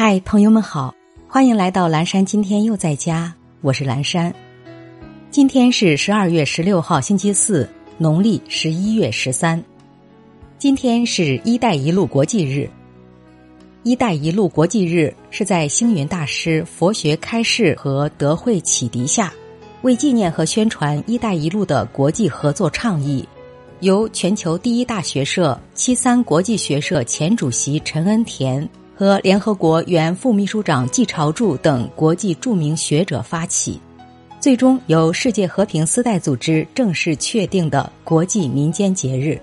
嗨，朋友们好，欢迎来到蓝山。今天又在家，我是蓝山。今天是十二月十六号，星期四，农历十一月十三。今天是一带一路国际日。一带一路国际日是在星云大师佛学开示和德惠启迪下，为纪念和宣传“一带一路”的国际合作倡议，由全球第一大学社七三国际学社前主席陈恩田和联合国原副秘书长季朝柱等国际著名学者发起，最终由世界和平丝带组织正式确定的国际民间节日，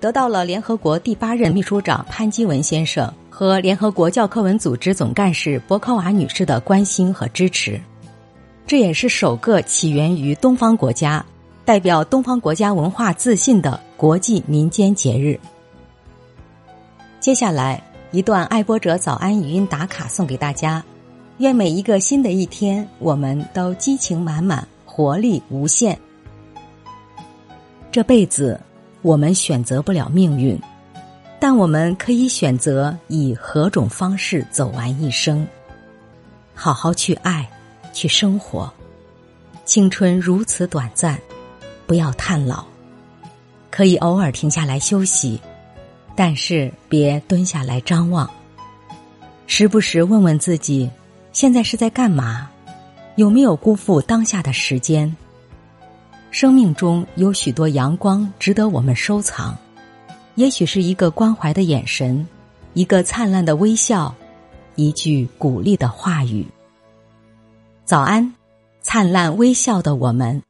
得到了联合国第八任秘书长潘基文先生。和联合国教科文组织总干事博科瓦女士的关心和支持，这也是首个起源于东方国家、代表东方国家文化自信的国际民间节日。接下来一段爱播者早安语音打卡送给大家，愿每一个新的一天，我们都激情满满，活力无限。这辈子，我们选择不了命运。但我们可以选择以何种方式走完一生，好好去爱，去生活。青春如此短暂，不要叹老。可以偶尔停下来休息，但是别蹲下来张望。时不时问问自己，现在是在干嘛？有没有辜负当下的时间？生命中有许多阳光值得我们收藏。也许是一个关怀的眼神，一个灿烂的微笑，一句鼓励的话语。早安，灿烂微笑的我们。